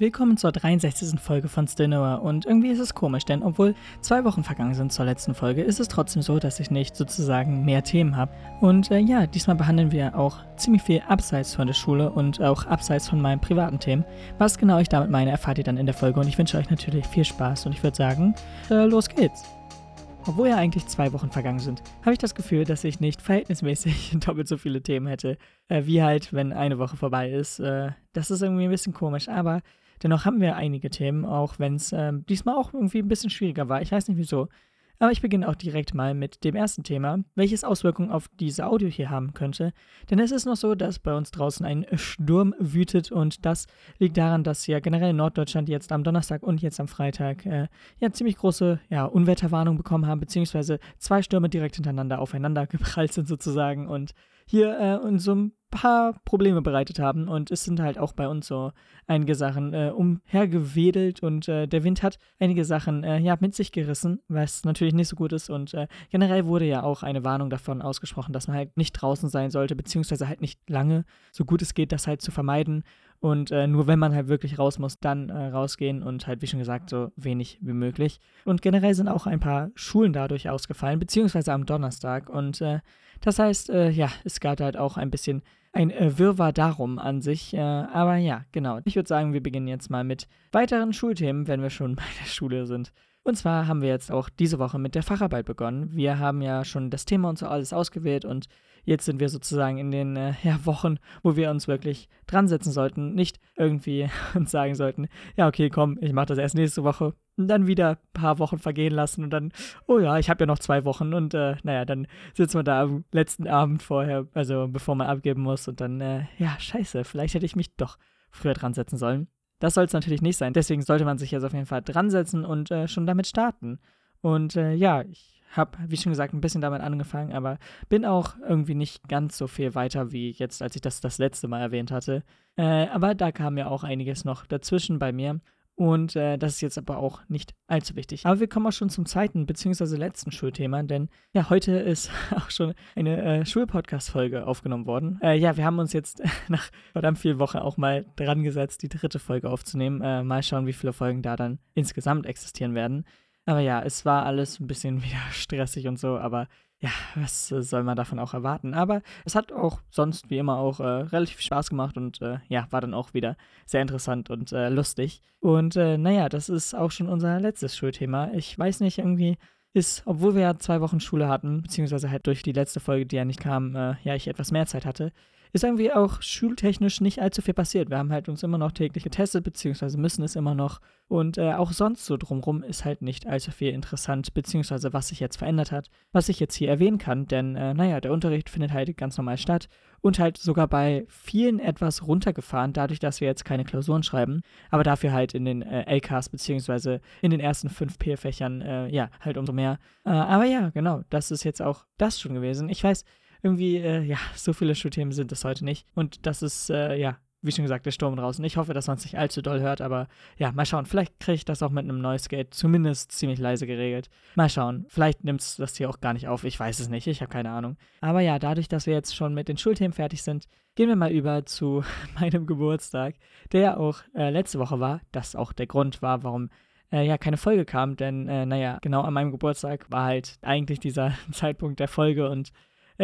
Willkommen zur 63. Folge von Stillnower und irgendwie ist es komisch, denn obwohl zwei Wochen vergangen sind zur letzten Folge, ist es trotzdem so, dass ich nicht sozusagen mehr Themen habe. Und äh, ja, diesmal behandeln wir auch ziemlich viel abseits von der Schule und auch abseits von meinen privaten Themen. Was genau ich damit meine, erfahrt ihr dann in der Folge und ich wünsche euch natürlich viel Spaß und ich würde sagen, äh, los geht's. Obwohl ja eigentlich zwei Wochen vergangen sind, habe ich das Gefühl, dass ich nicht verhältnismäßig doppelt so viele Themen hätte, äh, wie halt, wenn eine Woche vorbei ist. Äh, das ist irgendwie ein bisschen komisch, aber Dennoch haben wir einige Themen, auch wenn es ähm, diesmal auch irgendwie ein bisschen schwieriger war. Ich weiß nicht wieso. Aber ich beginne auch direkt mal mit dem ersten Thema, welches Auswirkungen auf diese Audio hier haben könnte. Denn es ist noch so, dass bei uns draußen ein Sturm wütet und das liegt daran, dass ja generell Norddeutschland jetzt am Donnerstag und jetzt am Freitag äh, ja ziemlich große ja, Unwetterwarnung bekommen haben, beziehungsweise zwei Stürme direkt hintereinander aufeinander geprallt sind sozusagen und hier äh, uns so ein paar Probleme bereitet haben. Und es sind halt auch bei uns so einige Sachen äh, umhergewedelt und äh, der Wind hat einige Sachen äh, ja, mit sich gerissen, was natürlich nicht so gut ist. Und äh, generell wurde ja auch eine Warnung davon ausgesprochen, dass man halt nicht draußen sein sollte, beziehungsweise halt nicht lange, so gut es geht, das halt zu vermeiden. Und äh, nur wenn man halt wirklich raus muss, dann äh, rausgehen und halt, wie schon gesagt, so wenig wie möglich. Und generell sind auch ein paar Schulen dadurch ausgefallen, beziehungsweise am Donnerstag. Und äh, das heißt, äh, ja, es gab halt auch ein bisschen ein äh, Wirrwarr darum an sich. Äh, aber ja, genau. Ich würde sagen, wir beginnen jetzt mal mit weiteren Schulthemen, wenn wir schon bei der Schule sind. Und zwar haben wir jetzt auch diese Woche mit der Facharbeit begonnen. Wir haben ja schon das Thema und so alles ausgewählt und jetzt sind wir sozusagen in den äh, ja, Wochen, wo wir uns wirklich dran setzen sollten. Nicht irgendwie uns sagen sollten, ja, okay, komm, ich mache das erst nächste Woche. Und dann wieder ein paar Wochen vergehen lassen und dann, oh ja, ich habe ja noch zwei Wochen und äh, naja, dann sitzt man da am letzten Abend vorher, also bevor man abgeben muss und dann, äh, ja, scheiße, vielleicht hätte ich mich doch früher dran setzen sollen. Das soll es natürlich nicht sein. Deswegen sollte man sich jetzt auf jeden Fall dran setzen und äh, schon damit starten. Und äh, ja, ich habe, wie schon gesagt, ein bisschen damit angefangen, aber bin auch irgendwie nicht ganz so viel weiter wie jetzt, als ich das das letzte Mal erwähnt hatte. Äh, aber da kam ja auch einiges noch dazwischen bei mir. Und äh, das ist jetzt aber auch nicht allzu wichtig. Aber wir kommen auch schon zum zweiten bzw. letzten Schulthema, denn ja, heute ist auch schon eine äh, Schulpodcast-Folge aufgenommen worden. Äh, ja, wir haben uns jetzt nach verdammt vielen Wochen auch mal dran gesetzt, die dritte Folge aufzunehmen. Äh, mal schauen, wie viele Folgen da dann insgesamt existieren werden. Aber ja, es war alles ein bisschen wieder stressig und so, aber ja, was äh, soll man davon auch erwarten? Aber es hat auch sonst wie immer auch äh, relativ Spaß gemacht und äh, ja, war dann auch wieder sehr interessant und äh, lustig. Und äh, naja, das ist auch schon unser letztes Schulthema. Ich weiß nicht, irgendwie ist, obwohl wir ja zwei Wochen Schule hatten, beziehungsweise halt durch die letzte Folge, die ja nicht kam, äh, ja, ich etwas mehr Zeit hatte, ist irgendwie auch schultechnisch nicht allzu viel passiert. Wir haben halt uns immer noch täglich getestet, beziehungsweise müssen es immer noch. Und äh, auch sonst so drumrum ist halt nicht allzu viel interessant, beziehungsweise was sich jetzt verändert hat, was ich jetzt hier erwähnen kann. Denn, äh, naja, der Unterricht findet halt ganz normal statt und halt sogar bei vielen etwas runtergefahren, dadurch, dass wir jetzt keine Klausuren schreiben, aber dafür halt in den äh, LKs, beziehungsweise in den ersten fünf P-Fächern, äh, ja, halt umso mehr. Äh, aber ja, genau, das ist jetzt auch das schon gewesen. Ich weiß, irgendwie, äh, ja, so viele Schulthemen sind es heute nicht. Und das ist, äh, ja, wie schon gesagt, der Sturm draußen. Ich hoffe, dass man es nicht allzu doll hört, aber ja, mal schauen. Vielleicht kriege ich das auch mit einem Noise Gate zumindest ziemlich leise geregelt. Mal schauen. Vielleicht nimmt es das hier auch gar nicht auf. Ich weiß es nicht. Ich habe keine Ahnung. Aber ja, dadurch, dass wir jetzt schon mit den Schulthemen fertig sind, gehen wir mal über zu meinem Geburtstag, der ja auch äh, letzte Woche war. Das auch der Grund war, warum äh, ja keine Folge kam, denn äh, naja, genau an meinem Geburtstag war halt eigentlich dieser Zeitpunkt der Folge und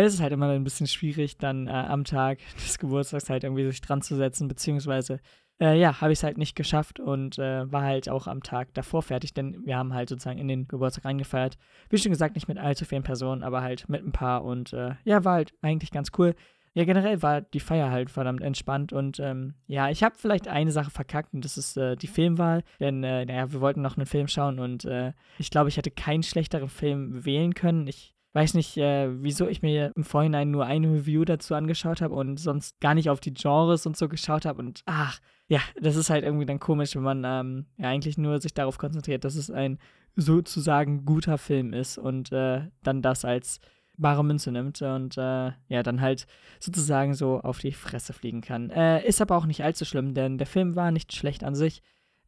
es ist halt immer ein bisschen schwierig, dann äh, am Tag des Geburtstags halt irgendwie sich dran zu setzen, beziehungsweise äh, ja, habe ich es halt nicht geschafft und äh, war halt auch am Tag davor fertig, denn wir haben halt sozusagen in den Geburtstag reingefeiert. Wie schon gesagt, nicht mit allzu vielen Personen, aber halt mit ein paar und äh, ja, war halt eigentlich ganz cool. Ja, generell war die Feier halt verdammt entspannt und ähm, ja, ich habe vielleicht eine Sache verkackt und das ist äh, die Filmwahl, denn äh, naja, wir wollten noch einen Film schauen und äh, ich glaube, ich hätte keinen schlechteren Film wählen können. Ich weiß nicht, äh, wieso ich mir im Vorhinein nur eine Review dazu angeschaut habe und sonst gar nicht auf die Genres und so geschaut habe. Und ach, ja, das ist halt irgendwie dann komisch, wenn man ähm, ja eigentlich nur sich darauf konzentriert, dass es ein sozusagen guter Film ist und äh, dann das als bare Münze nimmt und äh, ja, dann halt sozusagen so auf die Fresse fliegen kann. Äh, ist aber auch nicht allzu schlimm, denn der Film war nicht schlecht an sich.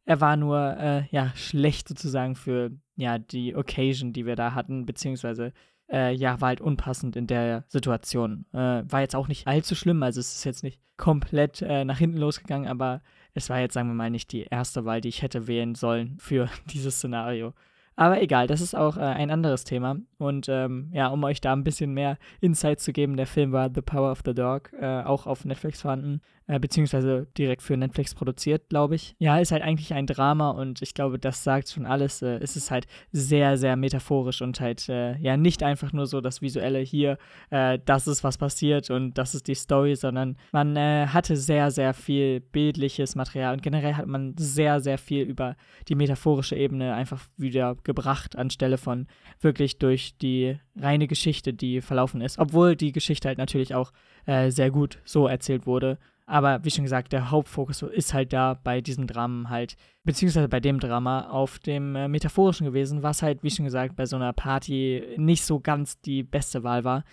Er war nur, äh, ja, schlecht sozusagen für, ja, die Occasion, die wir da hatten, beziehungsweise äh, ja, war halt unpassend in der Situation. Äh, war jetzt auch nicht allzu schlimm, also es ist jetzt nicht komplett äh, nach hinten losgegangen, aber es war jetzt, sagen wir mal, nicht die erste Wahl, die ich hätte wählen sollen für dieses Szenario. Aber egal, das ist auch äh, ein anderes Thema. Und ähm, ja, um euch da ein bisschen mehr Insight zu geben, der Film war The Power of the Dog, äh, auch auf Netflix vorhanden äh, beziehungsweise direkt für Netflix produziert, glaube ich. Ja, ist halt eigentlich ein Drama und ich glaube, das sagt schon alles. Äh, es ist halt sehr, sehr metaphorisch und halt, äh, ja, nicht einfach nur so das Visuelle hier, äh, das ist was passiert und das ist die Story, sondern man äh, hatte sehr, sehr viel bildliches Material und generell hat man sehr, sehr viel über die metaphorische Ebene einfach wieder gebracht, anstelle von wirklich durch die reine Geschichte, die verlaufen ist. Obwohl die Geschichte halt natürlich auch äh, sehr gut so erzählt wurde aber wie schon gesagt, der Hauptfokus ist halt da bei diesem Dramen halt, beziehungsweise bei dem Drama auf dem äh, Metaphorischen gewesen, was halt, wie schon gesagt, bei so einer Party nicht so ganz die beste Wahl war.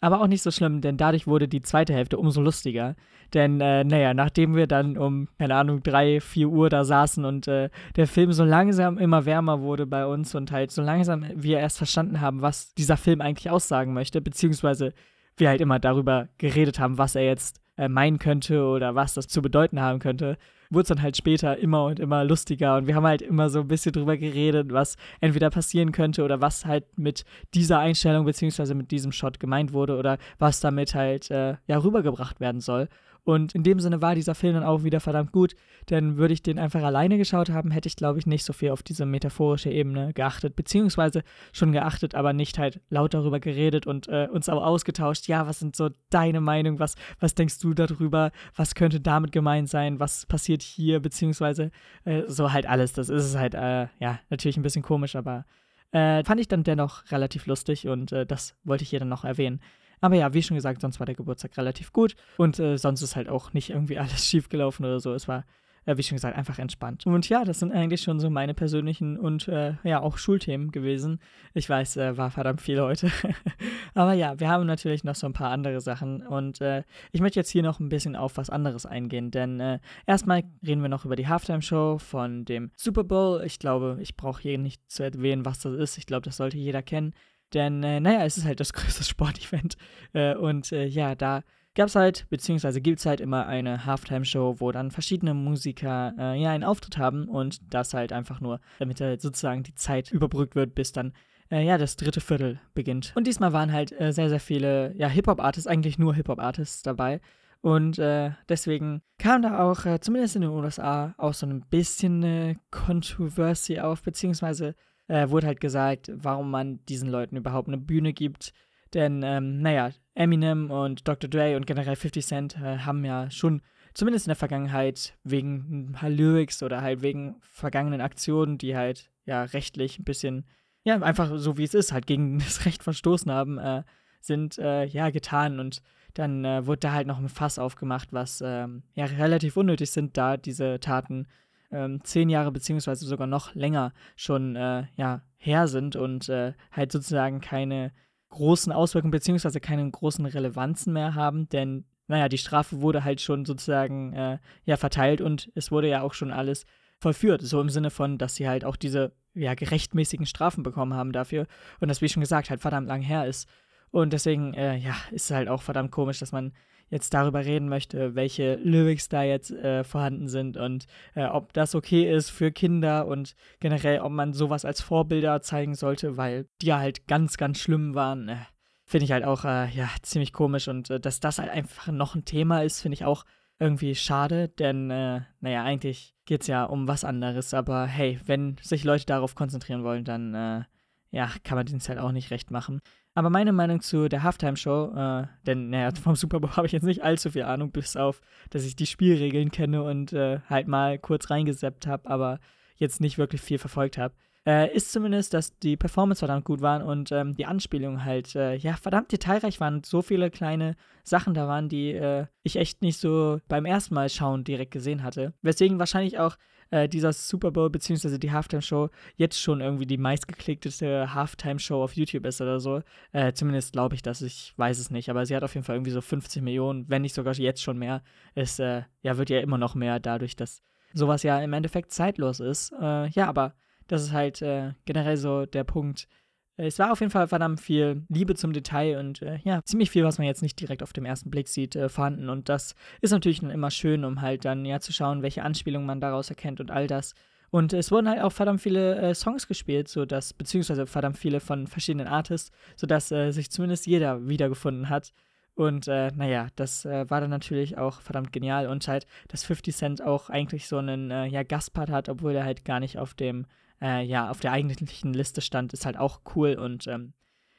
Aber auch nicht so schlimm, denn dadurch wurde die zweite Hälfte umso lustiger. Denn, äh, naja, nachdem wir dann um, keine Ahnung, drei, vier Uhr da saßen und äh, der Film so langsam immer wärmer wurde bei uns und halt so langsam wir erst verstanden haben, was dieser Film eigentlich aussagen möchte, beziehungsweise wir halt immer darüber geredet haben, was er jetzt äh, meinen könnte oder was das zu bedeuten haben könnte, wurde es dann halt später immer und immer lustiger und wir haben halt immer so ein bisschen drüber geredet, was entweder passieren könnte oder was halt mit dieser Einstellung beziehungsweise mit diesem Shot gemeint wurde oder was damit halt äh, ja rübergebracht werden soll. Und in dem Sinne war dieser Film dann auch wieder verdammt gut, denn würde ich den einfach alleine geschaut haben, hätte ich, glaube ich, nicht so viel auf diese metaphorische Ebene geachtet, beziehungsweise schon geachtet, aber nicht halt laut darüber geredet und äh, uns auch ausgetauscht. Ja, was sind so deine Meinungen? Was, was denkst du darüber? Was könnte damit gemeint sein? Was passiert hier? Beziehungsweise äh, so halt alles. Das ist halt, äh, ja, natürlich ein bisschen komisch, aber äh, fand ich dann dennoch relativ lustig und äh, das wollte ich hier dann noch erwähnen. Aber ja, wie schon gesagt, sonst war der Geburtstag relativ gut und äh, sonst ist halt auch nicht irgendwie alles schief gelaufen oder so. Es war, äh, wie schon gesagt, einfach entspannt. Und ja, das sind eigentlich schon so meine persönlichen und äh, ja auch Schulthemen gewesen. Ich weiß, äh, war verdammt viel heute. Aber ja, wir haben natürlich noch so ein paar andere Sachen und äh, ich möchte jetzt hier noch ein bisschen auf was anderes eingehen, denn äh, erstmal reden wir noch über die Halftime-Show von dem Super Bowl. Ich glaube, ich brauche hier nicht zu erwähnen, was das ist. Ich glaube, das sollte jeder kennen. Denn, äh, naja, es ist halt das größte Sportevent. Äh, und äh, ja, da gab es halt, beziehungsweise gibt es halt immer eine Halftime-Show, wo dann verschiedene Musiker äh, ja einen Auftritt haben und das halt einfach nur, damit halt sozusagen die Zeit überbrückt wird, bis dann äh, ja, das dritte Viertel beginnt. Und diesmal waren halt äh, sehr, sehr viele, ja, Hip-Hop-Artists, eigentlich nur Hip-Hop-Artists dabei. Und äh, deswegen kam da auch, äh, zumindest in den USA, auch so ein bisschen eine Controversy auf, beziehungsweise äh, wurde halt gesagt, warum man diesen Leuten überhaupt eine Bühne gibt. Denn, ähm, naja, Eminem und Dr. Dre und generell 50 Cent äh, haben ja schon, zumindest in der Vergangenheit, wegen ein paar Lyrics oder halt wegen vergangenen Aktionen, die halt ja rechtlich ein bisschen, ja, einfach so wie es ist, halt gegen das Recht verstoßen haben, äh, sind äh, ja getan und dann äh, wurde da halt noch ein Fass aufgemacht, was ähm, ja relativ unnötig sind, da diese Taten ähm, zehn Jahre beziehungsweise sogar noch länger schon äh, ja, her sind und äh, halt sozusagen keine großen Auswirkungen beziehungsweise keine großen Relevanzen mehr haben, denn naja, die Strafe wurde halt schon sozusagen äh, ja verteilt und es wurde ja auch schon alles vollführt, so im Sinne von, dass sie halt auch diese ja gerechtmäßigen Strafen bekommen haben dafür. Und das, wie schon gesagt, halt verdammt lang her ist. Und deswegen, äh, ja, ist es halt auch verdammt komisch, dass man jetzt darüber reden möchte, welche Lyrics da jetzt äh, vorhanden sind und äh, ob das okay ist für Kinder und generell, ob man sowas als Vorbilder zeigen sollte, weil die ja halt ganz, ganz schlimm waren. Äh, finde ich halt auch, äh, ja, ziemlich komisch und äh, dass das halt einfach noch ein Thema ist, finde ich auch irgendwie schade, denn, äh, naja, eigentlich geht es ja um was anderes, aber hey, wenn sich Leute darauf konzentrieren wollen, dann, ja, kann man den halt auch nicht recht machen. Aber meine Meinung zu der Halftime-Show, äh, denn naja, vom Super Bowl habe ich jetzt nicht allzu viel Ahnung, bis auf, dass ich die Spielregeln kenne und äh, halt mal kurz reingeseppt habe, aber jetzt nicht wirklich viel verfolgt habe. Äh, ist zumindest, dass die Performance verdammt gut waren und ähm, die Anspielungen halt, äh, ja, verdammt detailreich waren so viele kleine Sachen da waren, die äh, ich echt nicht so beim ersten Mal schauen direkt gesehen hatte. Weswegen wahrscheinlich auch äh, dieser Super Bowl bzw. die Halftime-Show jetzt schon irgendwie die meistgeklickteste Halftime-Show auf YouTube ist oder so. Äh, zumindest glaube ich das, ich weiß es nicht, aber sie hat auf jeden Fall irgendwie so 50 Millionen, wenn nicht sogar jetzt schon mehr. Es äh, ja, wird ja immer noch mehr dadurch, dass sowas ja im Endeffekt zeitlos ist. Äh, ja, aber das ist halt äh, generell so der Punkt, äh, es war auf jeden Fall verdammt viel Liebe zum Detail und äh, ja, ziemlich viel, was man jetzt nicht direkt auf dem ersten Blick sieht, äh, vorhanden. Und das ist natürlich dann immer schön, um halt dann ja zu schauen, welche Anspielungen man daraus erkennt und all das. Und es wurden halt auch verdammt viele äh, Songs gespielt, sodass, beziehungsweise verdammt viele von verschiedenen Artists, sodass äh, sich zumindest jeder wiedergefunden hat. Und äh, naja, das äh, war dann natürlich auch verdammt genial und halt, dass 50 Cent auch eigentlich so einen äh, ja, Gastpart hat, obwohl er halt gar nicht auf dem, äh, ja, auf der eigentlichen Liste stand, ist halt auch cool und ähm,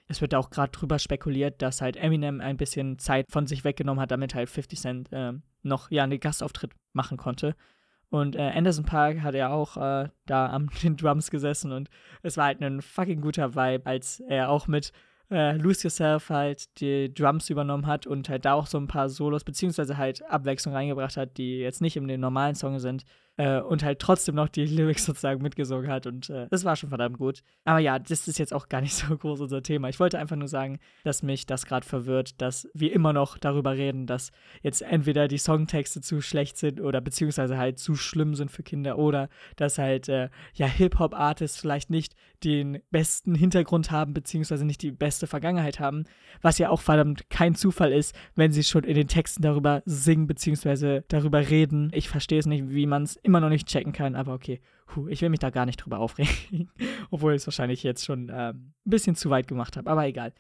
es wird auch gerade drüber spekuliert, dass halt Eminem ein bisschen Zeit von sich weggenommen hat, damit halt 50 Cent äh, noch ja einen Gastauftritt machen konnte. Und äh, Anderson Park hat ja auch äh, da am den Drums gesessen und es war halt ein fucking guter Vibe, als er auch mit äh, Lose Yourself halt die Drums übernommen hat und halt da auch so ein paar Solos, beziehungsweise halt Abwechslung reingebracht hat, die jetzt nicht in den normalen Song sind äh, und halt trotzdem noch die Lyrics sozusagen mitgesungen hat und äh, das war schon verdammt gut. Aber ja, das ist jetzt auch gar nicht so groß unser Thema. Ich wollte einfach nur sagen, dass mich das gerade verwirrt, dass wir immer noch darüber reden, dass jetzt entweder die Songtexte zu schlecht sind oder beziehungsweise halt zu schlimm sind für Kinder oder dass halt äh, ja Hip-Hop-Artists vielleicht nicht den besten Hintergrund haben, beziehungsweise nicht die beste Vergangenheit haben, was ja auch verdammt kein Zufall ist, wenn sie schon in den Texten darüber singen, beziehungsweise darüber reden. Ich verstehe es nicht, wie man es immer noch nicht checken kann, aber okay, Puh, ich will mich da gar nicht drüber aufregen, obwohl ich es wahrscheinlich jetzt schon äh, ein bisschen zu weit gemacht habe, aber egal.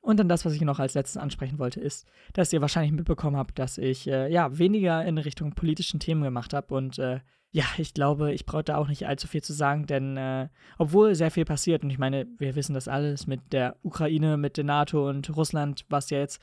Und dann das, was ich noch als letztes ansprechen wollte, ist, dass ihr wahrscheinlich mitbekommen habt, dass ich äh, ja weniger in Richtung politischen Themen gemacht habe und äh, ja, ich glaube, ich brauche da auch nicht allzu viel zu sagen, denn äh, obwohl sehr viel passiert, und ich meine, wir wissen das alles mit der Ukraine, mit der NATO und Russland, was ja jetzt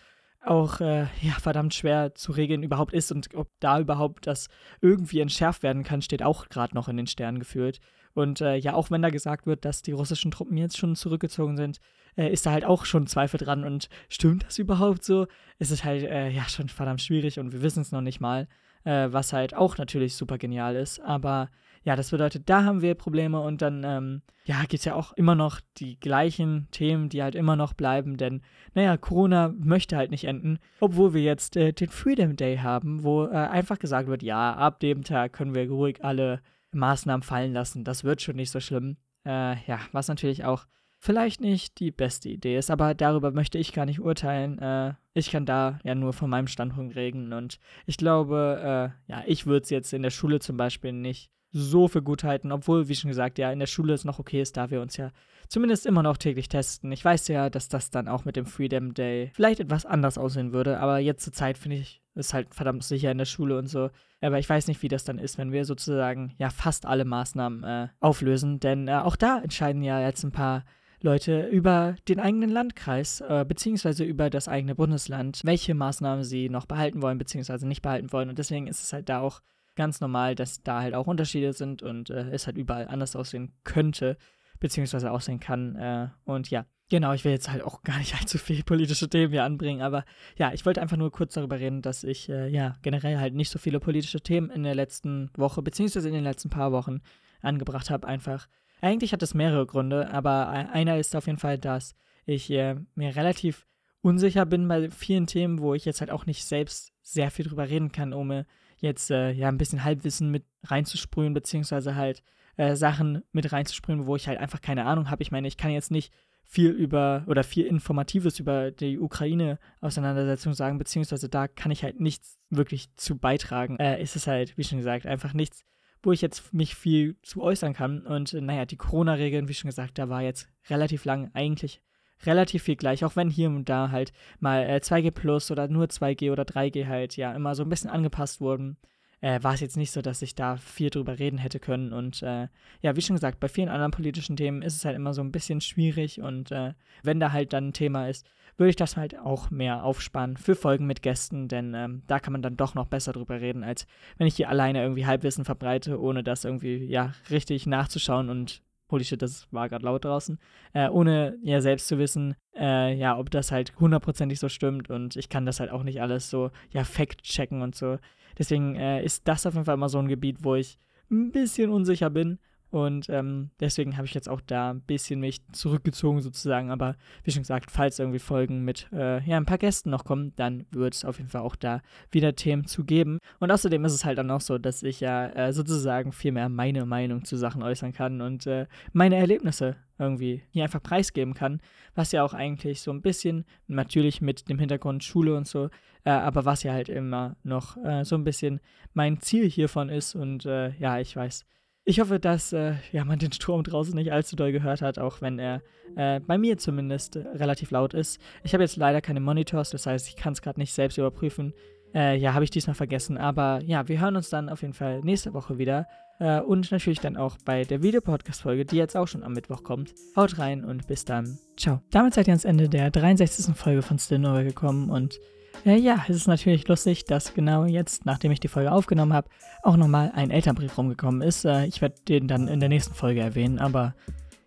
auch äh, ja, verdammt schwer zu regeln überhaupt ist und ob da überhaupt das irgendwie entschärft werden kann, steht auch gerade noch in den Sternen gefühlt. Und äh, ja, auch wenn da gesagt wird, dass die russischen Truppen jetzt schon zurückgezogen sind, äh, ist da halt auch schon Zweifel dran. Und stimmt das überhaupt so? Es ist halt äh, ja schon verdammt schwierig und wir wissen es noch nicht mal äh, was halt auch natürlich super genial ist. Aber ja, das bedeutet, da haben wir Probleme und dann, ähm, ja, gibt es ja auch immer noch die gleichen Themen, die halt immer noch bleiben, denn, naja, Corona möchte halt nicht enden, obwohl wir jetzt äh, den Freedom Day haben, wo äh, einfach gesagt wird, ja, ab dem Tag können wir ruhig alle Maßnahmen fallen lassen, das wird schon nicht so schlimm. Äh, ja, was natürlich auch vielleicht nicht die beste Idee ist, aber darüber möchte ich gar nicht urteilen. Äh, ich kann da ja nur von meinem Standpunkt reden und ich glaube, äh, ja, ich würde es jetzt in der Schule zum Beispiel nicht so für gut halten, obwohl, wie schon gesagt, ja, in der Schule es noch okay ist, da wir uns ja zumindest immer noch täglich testen. Ich weiß ja, dass das dann auch mit dem Freedom Day vielleicht etwas anders aussehen würde, aber jetzt zur Zeit finde ich, ist halt verdammt sicher in der Schule und so. Aber ich weiß nicht, wie das dann ist, wenn wir sozusagen ja fast alle Maßnahmen äh, auflösen, denn äh, auch da entscheiden ja jetzt ein paar Leute über den eigenen Landkreis äh, beziehungsweise über das eigene Bundesland, welche Maßnahmen sie noch behalten wollen beziehungsweise nicht behalten wollen. Und deswegen ist es halt da auch ganz normal, dass da halt auch Unterschiede sind und äh, es halt überall anders aussehen könnte beziehungsweise aussehen kann. Äh, und ja, genau, ich will jetzt halt auch gar nicht allzu viel politische Themen hier anbringen, aber ja, ich wollte einfach nur kurz darüber reden, dass ich äh, ja generell halt nicht so viele politische Themen in der letzten Woche beziehungsweise in den letzten paar Wochen angebracht habe, einfach eigentlich hat es mehrere Gründe, aber einer ist auf jeden Fall, dass ich äh, mir relativ unsicher bin bei vielen Themen, wo ich jetzt halt auch nicht selbst sehr viel drüber reden kann, um jetzt äh, ja ein bisschen Halbwissen mit reinzusprühen, beziehungsweise halt äh, Sachen mit reinzusprühen, wo ich halt einfach keine Ahnung habe. Ich meine, ich kann jetzt nicht viel über oder viel Informatives über die Ukraine-Auseinandersetzung sagen, beziehungsweise da kann ich halt nichts wirklich zu beitragen. Äh, ist es halt, wie schon gesagt, einfach nichts, wo ich jetzt mich viel zu äußern kann. Und äh, naja, die Corona-Regeln, wie schon gesagt, da war jetzt relativ lang eigentlich relativ viel gleich, auch wenn hier und da halt mal äh, 2G Plus oder nur 2G oder 3G halt ja immer so ein bisschen angepasst wurden. Äh, war es jetzt nicht so, dass ich da viel drüber reden hätte können. Und äh, ja, wie schon gesagt, bei vielen anderen politischen Themen ist es halt immer so ein bisschen schwierig. Und äh, wenn da halt dann ein Thema ist, würde ich das halt auch mehr aufsparen für Folgen mit Gästen, denn ähm, da kann man dann doch noch besser drüber reden, als wenn ich hier alleine irgendwie Halbwissen verbreite, ohne das irgendwie, ja, richtig nachzuschauen und holy shit, das war gerade laut draußen, äh, ohne ja selbst zu wissen, äh, ja, ob das halt hundertprozentig so stimmt und ich kann das halt auch nicht alles so, ja, fact-checken und so. Deswegen äh, ist das auf jeden Fall immer so ein Gebiet, wo ich ein bisschen unsicher bin Und ähm, deswegen habe ich jetzt auch da ein bisschen mich zurückgezogen sozusagen. Aber wie schon gesagt, falls irgendwie Folgen mit äh, ja, ein paar Gästen noch kommen, dann wird es auf jeden Fall auch da wieder Themen zu geben. Und außerdem ist es halt auch so, dass ich ja äh, sozusagen viel mehr meine Meinung zu Sachen äußern kann und äh, meine Erlebnisse irgendwie hier einfach preisgeben kann, was ja auch eigentlich so ein bisschen natürlich mit dem Hintergrund Schule und so, äh, aber was ja halt immer noch äh, so ein bisschen mein Ziel hiervon ist und äh, ja, ich weiß. Ich hoffe, dass äh, ja, man den Sturm draußen nicht allzu doll gehört hat, auch wenn er äh, bei mir zumindest relativ laut ist. Ich habe jetzt leider keine Monitors, das heißt, ich kann es gerade nicht selbst überprüfen. Äh, ja, habe ich diesmal vergessen, aber ja, wir hören uns dann auf jeden Fall nächste Woche wieder. Äh, und natürlich dann auch bei der Videopodcast-Folge, die jetzt auch schon am Mittwoch kommt. Haut rein und bis dann. Ciao. Damit seid ihr ans Ende der 63. Folge von Still gekommen und ja, es ist natürlich lustig, dass genau jetzt, nachdem ich die Folge aufgenommen habe, auch nochmal ein Elternbrief rumgekommen ist. Äh, ich werde den dann in der nächsten Folge erwähnen, aber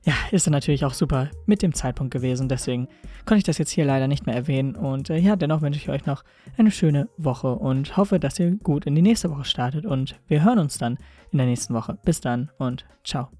ja, ist dann natürlich auch super mit dem Zeitpunkt gewesen. Deswegen konnte ich das jetzt hier leider nicht mehr erwähnen. Und äh, ja, dennoch wünsche ich euch noch eine schöne Woche und hoffe, dass ihr gut in die nächste Woche startet. Und wir hören uns dann in der nächsten Woche. Bis dann und ciao.